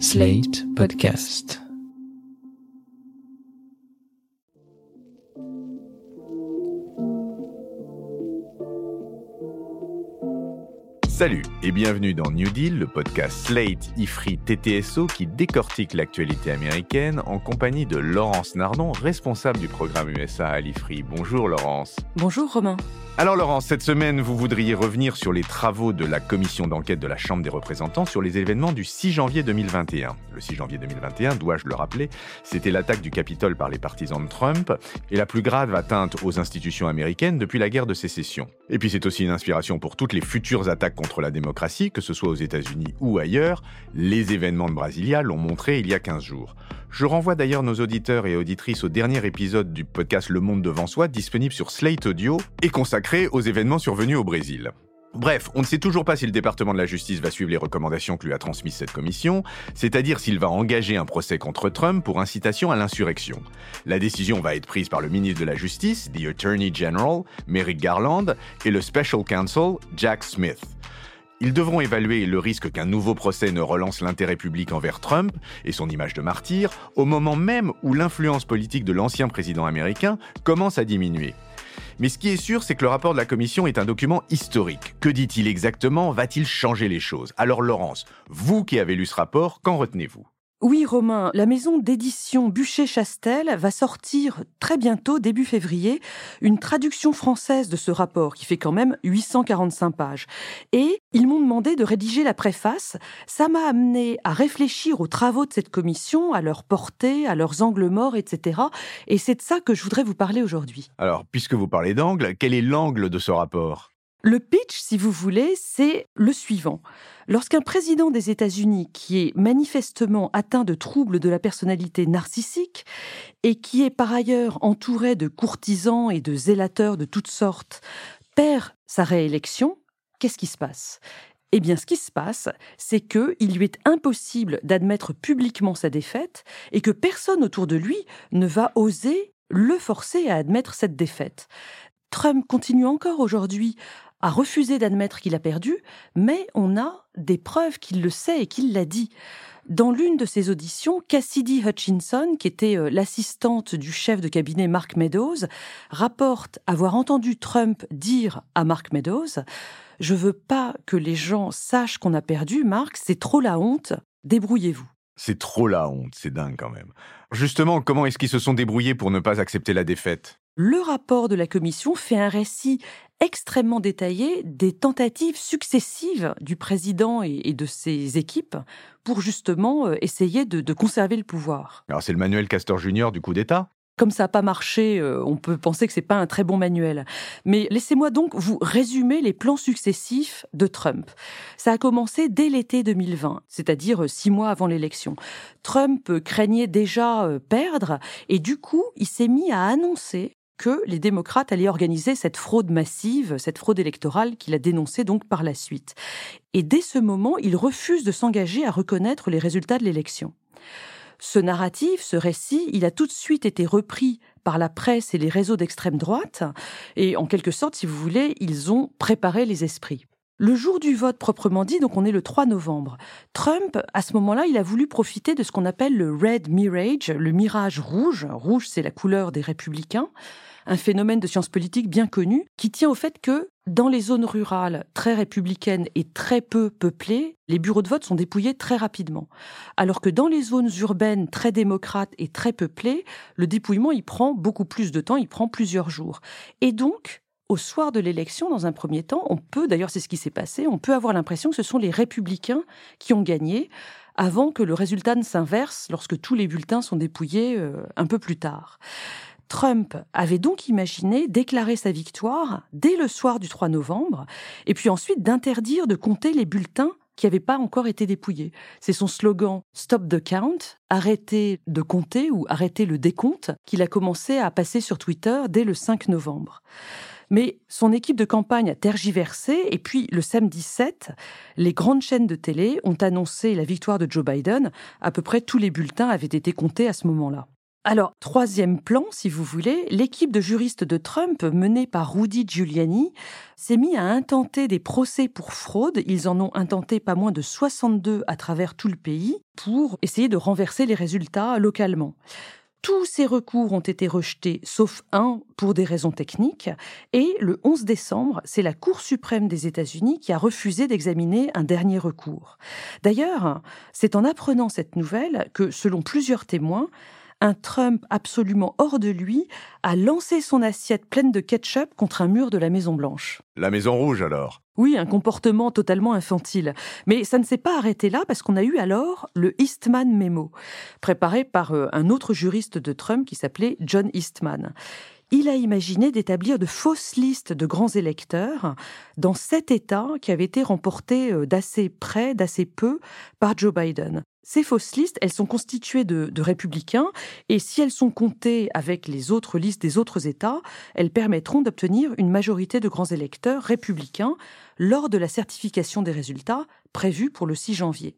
Slate Podcast. Salut et bienvenue dans New Deal, le podcast Slate, IFRI, TTSO qui décortique l'actualité américaine en compagnie de Laurence Nardon, responsable du programme USA à l'IFRI. Bonjour Laurence. Bonjour Romain. Alors Laurence, cette semaine, vous voudriez revenir sur les travaux de la commission d'enquête de la Chambre des représentants sur les événements du 6 janvier 2021. Le 6 janvier 2021, dois-je le rappeler, c'était l'attaque du Capitole par les partisans de Trump et la plus grave atteinte aux institutions américaines depuis la guerre de sécession. Et puis c'est aussi une inspiration pour toutes les futures attaques contre la démocratie, que ce soit aux États-Unis ou ailleurs. Les événements de Brasilia l'ont montré il y a 15 jours. Je renvoie d'ailleurs nos auditeurs et auditrices au dernier épisode du podcast Le Monde devant soi, disponible sur Slate Audio et consacré aux événements survenus au Brésil. Bref, on ne sait toujours pas si le département de la justice va suivre les recommandations que lui a transmises cette commission, c'est-à-dire s'il va engager un procès contre Trump pour incitation à l'insurrection. La décision va être prise par le ministre de la Justice, the Attorney General, Merrick Garland, et le Special Counsel, Jack Smith. Ils devront évaluer le risque qu'un nouveau procès ne relance l'intérêt public envers Trump et son image de martyr, au moment même où l'influence politique de l'ancien président américain commence à diminuer. Mais ce qui est sûr, c'est que le rapport de la commission est un document historique. Que dit-il exactement? Va-t-il changer les choses? Alors Laurence, vous qui avez lu ce rapport, qu'en retenez-vous? Oui, Romain, la maison d'édition Bûcher-Chastel va sortir très bientôt, début février, une traduction française de ce rapport qui fait quand même 845 pages. Et ils m'ont demandé de rédiger la préface. Ça m'a amené à réfléchir aux travaux de cette commission, à leur portée, à leurs angles morts, etc. Et c'est de ça que je voudrais vous parler aujourd'hui. Alors, puisque vous parlez d'angle, quel est l'angle de ce rapport? Le pitch, si vous voulez, c'est le suivant. Lorsqu'un président des États-Unis qui est manifestement atteint de troubles de la personnalité narcissique et qui est par ailleurs entouré de courtisans et de zélateurs de toutes sortes perd sa réélection, qu'est-ce qui se passe? Eh bien, ce qui se passe, c'est qu'il lui est impossible d'admettre publiquement sa défaite et que personne autour de lui ne va oser le forcer à admettre cette défaite. Trump continue encore aujourd'hui a refusé d'admettre qu'il a perdu, mais on a des preuves qu'il le sait et qu'il l'a dit. Dans l'une de ses auditions, Cassidy Hutchinson, qui était euh, l'assistante du chef de cabinet Mark Meadows, rapporte avoir entendu Trump dire à Mark Meadows Je veux pas que les gens sachent qu'on a perdu, Mark, c'est trop la honte, débrouillez-vous. C'est trop la honte, c'est dingue quand même. Justement, comment est-ce qu'ils se sont débrouillés pour ne pas accepter la défaite? Le rapport de la commission fait un récit extrêmement détaillé des tentatives successives du président et, de ses équipes pour justement euh, essayer de, conserver le pouvoir. Alors c'est le manuel Castor Junior du coup d'État comme ça n'a pas marché, euh, on peut penser que c'est pas un très bon manuel. Mais laissez-moi donc vous résumer les plans successifs de Trump. Ça a commencé dès l'été 2020, c'est-à-dire euh, six mois avant l'élection. Trump craignait déjà perdre et du coup, il s'est mis à annoncer que les démocrates allaient organiser cette fraude massive, cette fraude électorale qu'il a dénoncée donc par la suite. Et dès ce moment, il refuse de s'engager à reconnaître les résultats de l'élection. Ce narratif, ce récit, il a tout de suite été repris par la presse et les réseaux d'extrême droite, et en quelque sorte, si vous voulez, ils ont préparé les esprits. Le jour du vote proprement dit, donc on est le 3 novembre, Trump, à ce moment-là, il a voulu profiter de ce qu'on appelle le Red Mirage, le mirage rouge. Rouge, c'est la couleur des républicains, un phénomène de science politique bien connu, qui tient au fait que dans les zones rurales très républicaines et très peu peuplées, les bureaux de vote sont dépouillés très rapidement. Alors que dans les zones urbaines très démocrates et très peuplées, le dépouillement, il prend beaucoup plus de temps, il prend plusieurs jours. Et donc, au soir de l'élection, dans un premier temps, on peut, d'ailleurs c'est ce qui s'est passé, on peut avoir l'impression que ce sont les républicains qui ont gagné avant que le résultat ne s'inverse lorsque tous les bulletins sont dépouillés euh, un peu plus tard. Trump avait donc imaginé déclarer sa victoire dès le soir du 3 novembre, et puis ensuite d'interdire de compter les bulletins qui n'avaient pas encore été dépouillés. C'est son slogan Stop the count, arrêtez de compter ou arrêtez le décompte, qu'il a commencé à passer sur Twitter dès le 5 novembre. Mais son équipe de campagne a tergiversé et puis le samedi 7, les grandes chaînes de télé ont annoncé la victoire de Joe Biden. À peu près tous les bulletins avaient été comptés à ce moment-là. Alors, troisième plan, si vous voulez, l'équipe de juristes de Trump, menée par Rudy Giuliani, s'est mis à intenter des procès pour fraude. Ils en ont intenté pas moins de 62 à travers tout le pays pour essayer de renverser les résultats localement. Tous ces recours ont été rejetés, sauf un pour des raisons techniques. Et le 11 décembre, c'est la Cour suprême des États-Unis qui a refusé d'examiner un dernier recours. D'ailleurs, c'est en apprenant cette nouvelle que, selon plusieurs témoins, un Trump absolument hors de lui a lancé son assiette pleine de ketchup contre un mur de la Maison Blanche. La Maison Rouge alors? Oui, un comportement totalement infantile. Mais ça ne s'est pas arrêté là parce qu'on a eu alors le Eastman Memo, préparé par euh, un autre juriste de Trump qui s'appelait John Eastman il a imaginé d'établir de fausses listes de grands électeurs dans sept États qui avaient été remportés euh, d'assez près, d'assez peu par Joe Biden. Ces fausses listes, elles sont constituées de, républicains et si elles sont comptées avec les autres listes des autres États, elles permettront d'obtenir une majorité de grands électeurs républicains lors de la certification des résultats prévue pour le 6 janvier.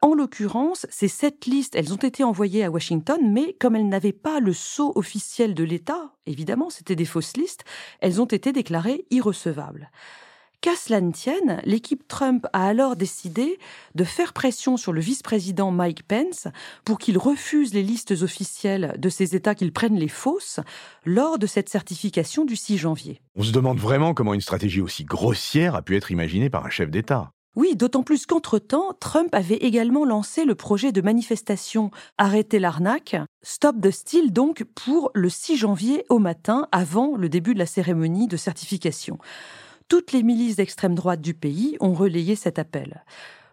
En l'occurrence, ces sept listes, elles ont été envoyées à Washington, mais comme elles n'avaient pas le sceau officiel de l'État, évidemment, c'était des fausses listes, elles ont été déclarées irrecevables. Qu'à cela ne tienne, l'équipe Trump a alors décidé de faire pression sur le vice-président Mike Pence pour qu'il refuse les listes officielles de ces États qu'ils prennent les fausses lors de cette certification du 6 janvier. On se demande vraiment comment une stratégie aussi grossière a pu être imaginée par un chef d'État. Oui, d'autant plus qu'entre-temps, Trump avait également lancé le projet de manifestation Arrêtez l'arnaque, Stop the Steal donc pour le 6 janvier au matin avant le début de la cérémonie de certification. Toutes les milices d'extrême droite du pays ont relayé cet appel.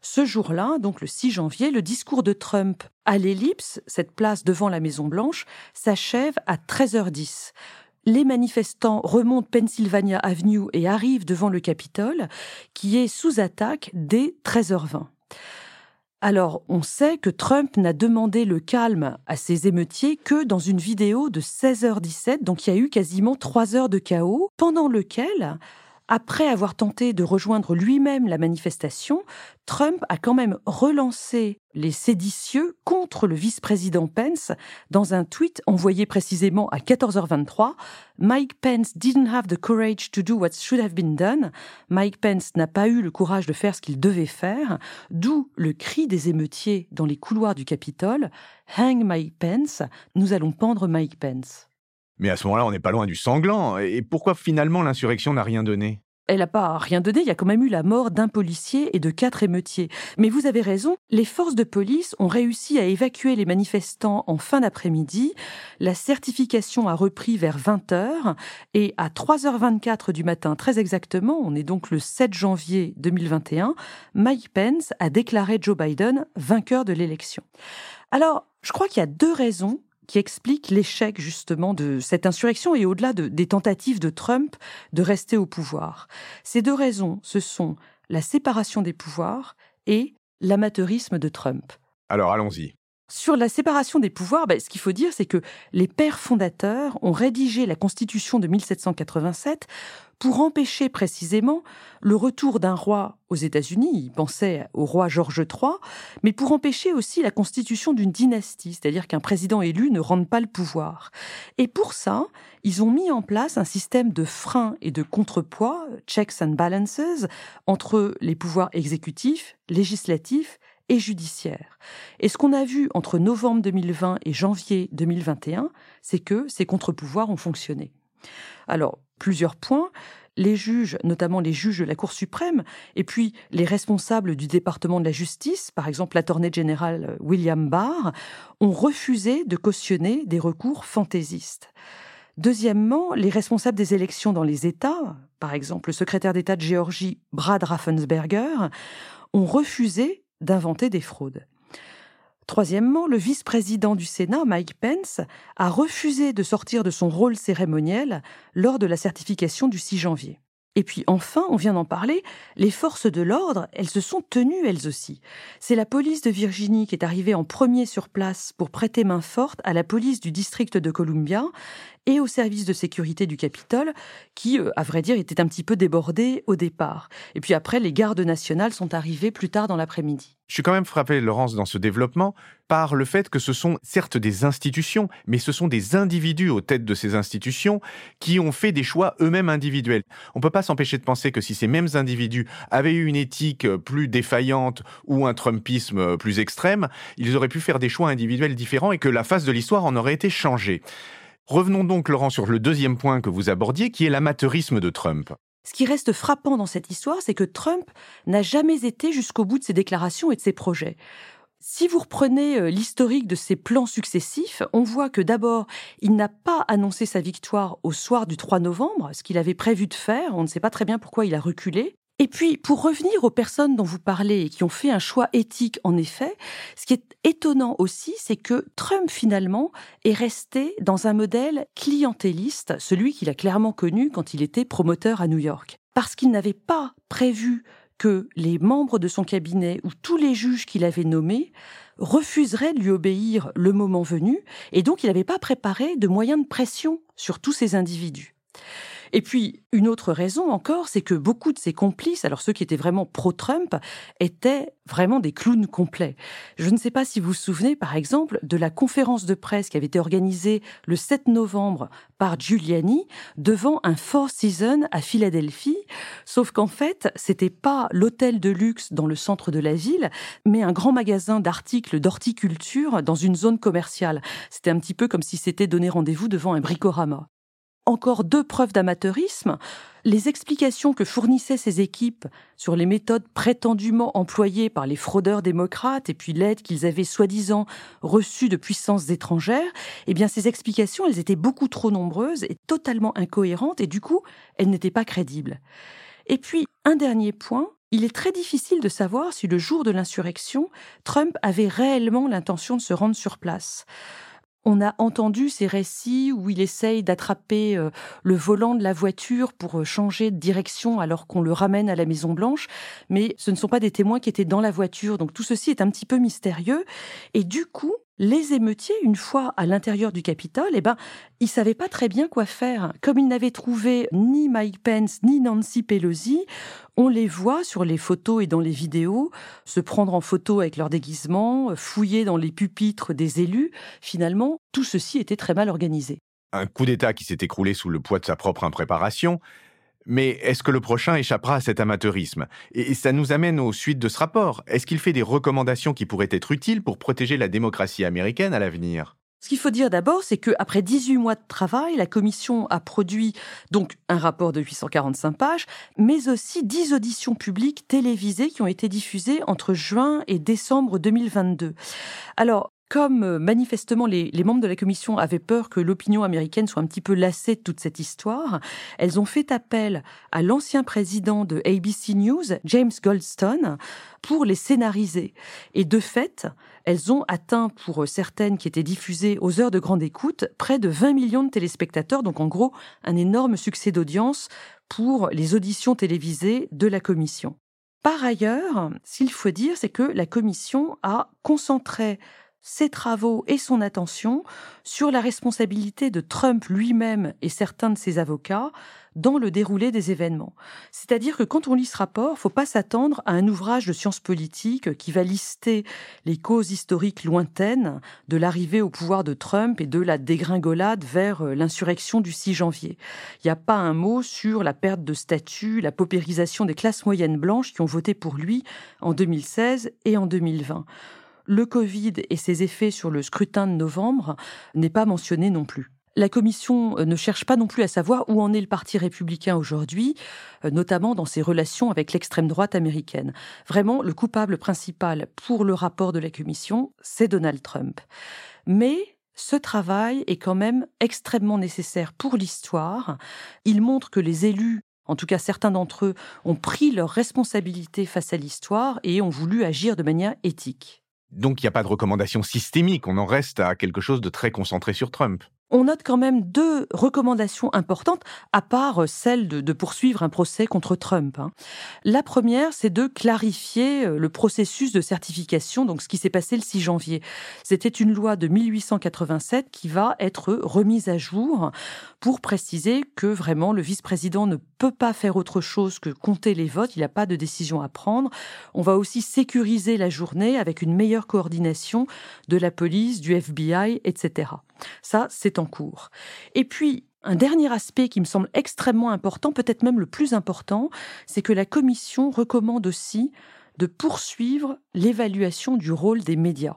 Ce jour-là, donc le 6 janvier, le discours de Trump à l'ellipse, cette place devant la Maison Blanche, s'achève à 13h10 les manifestants remontent Pennsylvania Avenue et arrivent devant le Capitole, qui est sous attaque dès 13h20. Alors, on sait que Trump n'a demandé le calme à ses émeutiers que dans une vidéo de 16h17, donc il y a eu quasiment 3 heures de chaos, pendant lequel après avoir tenté de rejoindre lui-même la manifestation, Trump a quand même relancé les séditieux contre le vice-président Pence dans un tweet envoyé précisément à 14h23. Mike Pence didn't have the courage to do what should have been done. Mike Pence n'a pas eu le courage de faire ce qu'il devait faire, d'où le cri des émeutiers dans les couloirs du Capitole. Hang Mike Pence, nous allons pendre Mike Pence. Mais à ce moment-là, on n'est pas loin du sanglant. Et pourquoi finalement l'insurrection n'a rien donné? Elle n'a pas rien donné, il y a quand même eu la mort d'un policier et de quatre émeutiers. Mais vous avez raison, les forces de police ont réussi à évacuer les manifestants en fin d'après-midi. La certification a repris vers 20h et à 3h24 du matin, très exactement, on est donc le 7 janvier 2021, Mike Pence a déclaré Joe Biden vainqueur de l'élection. Alors, je crois qu'il y a deux raisons qui explique l'échec justement de cette insurrection et au-delà des tentatives de Trump de rester au pouvoir. Ces deux raisons, ce sont la séparation des pouvoirs et l'amateurisme de Trump. Alors allons-y. Sur la séparation des pouvoirs, ben, ce qu'il faut dire, c'est que les pères fondateurs ont rédigé la Constitution de 1787 pour empêcher précisément le retour d'un roi aux États-Unis, ils pensaient au roi George III, mais pour empêcher aussi la constitution d'une dynastie, c'est-à-dire qu'un président élu ne rende pas le pouvoir. Et pour ça, ils ont mis en place un système de freins et de contrepoids, checks and balances, entre les pouvoirs exécutifs, législatifs et judiciaires. Et ce qu'on a vu entre novembre 2020 et janvier 2021, c'est que ces contre-pouvoirs ont fonctionné. Alors, plusieurs points. Les juges, notamment les juges de la Cour suprême, et puis les responsables du département de la justice, par exemple l'attorney général euh, William Barr, ont refusé de cautionner des recours fantaisistes. Deuxièmement, les responsables des élections dans les États, par exemple le secrétaire d'État de Géorgie Brad Raffensberger, ont refusé d'inventer des fraudes. Troisièmement, le vice-président du Sénat, Mike Pence, a refusé de sortir de son rôle cérémoniel lors de la certification du 6 janvier. Et puis enfin, on vient d'en parler, les forces de l'ordre, elles se sont tenues elles aussi. C'est la police de Virginie qui est arrivée en premier sur place pour prêter main forte à la police du district de Columbia, et au service de sécurité du Capitole, qui, euh, à vrai dire, était un petit peu débordé au départ. Et puis après, les gardes nationales sont arrivées plus tard dans l'après-midi. Je suis quand même frappé, Laurence, dans ce développement, par le fait que ce sont certes des institutions, mais ce sont des individus aux têtes de ces institutions qui ont fait des choix eux-mêmes individuels. On ne peut pas s'empêcher de penser que si ces mêmes individus avaient eu une éthique plus défaillante ou un Trumpisme plus extrême, ils auraient pu faire des choix individuels différents et que la face de l'histoire en aurait été changée. Revenons donc, Laurent, sur le deuxième point que vous abordiez, qui est l'amateurisme de Trump. Ce qui reste frappant dans cette histoire, c'est que Trump n'a jamais été jusqu'au bout de ses déclarations et de ses projets. Si vous reprenez euh, l'historique de ses plans successifs, on voit que d'abord, il n'a pas annoncé sa victoire au soir du 3 novembre, ce qu'il avait prévu de faire. On ne sait pas très bien pourquoi il a reculé. Et puis, pour revenir aux personnes dont vous parlez et qui ont fait un choix éthique, en effet, ce qui est étonnant aussi, c'est que Trump, finalement, est resté dans un modèle clientéliste, celui qu'il a clairement connu quand il était promoteur à New York. Parce qu'il n'avait pas prévu que les membres de son cabinet ou tous les juges qu'il avait nommés refuseraient de lui obéir le moment venu, et donc il n'avait pas préparé de moyens de pression sur tous ces individus. Et puis, une autre raison encore, c'est que beaucoup de ses complices, alors ceux qui étaient vraiment pro-Trump, étaient vraiment des clowns complets. Je ne sais pas si vous vous souvenez, par exemple, de la conférence de presse qui avait été organisée le 7 novembre par Giuliani devant un Four Seasons à Philadelphie, sauf qu'en fait, c'était pas l'hôtel de luxe dans le centre de la ville, mais un grand magasin d'articles d'horticulture dans une zone commerciale. C'était un petit peu comme si c'était donné rendez-vous devant un bricorama encore deux preuves d'amateurisme. Les explications que fournissaient ces équipes sur les méthodes prétendument employées par les fraudeurs démocrates et puis l'aide qu'ils avaient soi-disant reçue de puissances étrangères, eh bien ces explications, elles étaient beaucoup trop nombreuses et totalement incohérentes et du coup, elles n'étaient pas crédibles. Et puis, un dernier point, il est très difficile de savoir si le jour de l'insurrection, Trump avait réellement l'intention de se rendre sur place. On a entendu ces récits où il essaye d'attraper euh, le volant de la voiture pour euh, changer de direction alors qu'on le ramène à la Maison Blanche, mais ce ne sont pas des témoins qui étaient dans la voiture, donc tout ceci est un petit peu mystérieux. Et du coup, les émeutiers, une fois à l'intérieur du Capitole, eh ben, ils savaient pas très bien quoi faire. Comme ils n'avaient trouvé ni Mike Pence ni Nancy Pelosi, on les voit sur les photos et dans les vidéos se prendre en photo avec leur déguisement, fouiller dans les pupitres des élus. Finalement, tout ceci était très mal organisé. Un coup d'État qui s'est écroulé sous le poids de sa propre impréparation, mais est-ce que le prochain échappera à cet amateurisme? Et ça nous amène aux suites de ce rapport. Est-ce qu'il fait des recommandations qui pourraient être utiles pour protéger la démocratie américaine à l'avenir? Ce qu'il faut dire d'abord, c'est qu'après 18 mois de travail, la commission a produit donc un rapport de 845 pages, mais aussi 10 auditions publiques télévisées qui ont été diffusées entre juin et décembre 2022. Alors, comme euh, manifestement les, membres de la commission avaient peur que l'opinion américaine soit un petit peu lassée de toute cette histoire, elles ont fait appel à l'ancien président de ABC News, James Goldstone, pour les scénariser. Et de fait, elles ont atteint, pour certaines qui étaient diffusées aux heures de grande écoute, près de 20 millions de téléspectateurs, donc en gros un énorme succès d'audience pour les auditions télévisées de la commission. Par ailleurs, ce qu'il faut dire, c'est que la commission a concentré ses travaux et son attention sur la responsabilité de Trump lui-même et certains de ses avocats dans le déroulé des événements. C'est-à-dire que quand on lit ce rapport, faut pas s'attendre à un ouvrage de sciences politiques qui va lister les causes historiques lointaines de l'arrivée au pouvoir de Trump et de la dégringolade vers euh, l'insurrection du 6 janvier. Il n'y a pas un mot sur la perte de statut, la paupérisation des classes moyennes blanches qui ont voté pour lui en 2016 et en 2020 le Covid et ses effets sur le scrutin de novembre n'est pas mentionné non plus. La Commission euh, ne cherche pas non plus à savoir où en est le Parti républicain aujourd'hui, euh, notamment dans ses relations avec l'extrême droite américaine. Vraiment, le coupable principal pour le rapport de la Commission, c'est Donald Trump. Mais ce travail est quand même extrêmement nécessaire pour l'histoire. Il montre que les élus en tout cas, certains d'entre eux ont pris leurs responsabilités face à l'histoire et ont voulu agir de manière éthique. Donc il n'y a pas de recommandation systémique, on en reste à quelque chose de très concentré sur Trump. On note quand même deux recommandations importantes, à part celle de, poursuivre un procès contre Trump. Hein. La première, c'est de clarifier euh, le processus de certification, donc ce qui s'est passé le 6 janvier. C'était une loi de 1887 qui va être remise à jour pour préciser que vraiment le vice-président ne peut pas faire autre chose que compter les votes, il n'a pas de décision à prendre. On va aussi sécuriser la journée avec une meilleure coordination de la police, du FBI, etc. Ça, c'est en cours. Et puis, un dernier aspect qui me semble extrêmement important, peut-être même le plus important, c'est que la Commission recommande aussi de poursuivre l'évaluation du rôle des médias.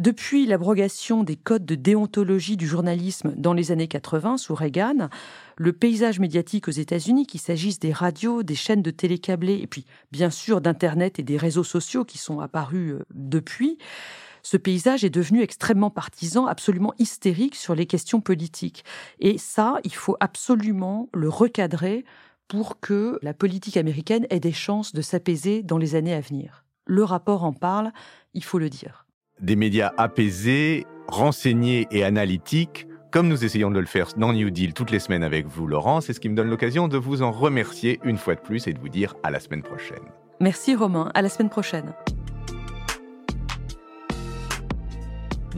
Depuis l'abrogation des codes de déontologie du journalisme dans les années 80 sous Reagan, le paysage médiatique aux États-Unis, qu'il s'agisse des radios, des chaînes de télé câblées, et puis bien sûr d'Internet et des réseaux sociaux qui sont apparus euh, depuis, ce paysage est devenu extrêmement partisan, absolument hystérique sur les questions politiques. Et ça, il faut absolument le recadrer pour que la politique américaine ait des chances de s'apaiser dans les années à venir. Le rapport en parle, il faut le dire. Des médias apaisés, renseignés et analytiques, comme nous essayons de le faire dans New Deal toutes les semaines avec vous, Laurent, c'est ce qui me donne l'occasion de vous en remercier une fois de plus et de vous dire à la semaine prochaine. Merci Romain, à la semaine prochaine.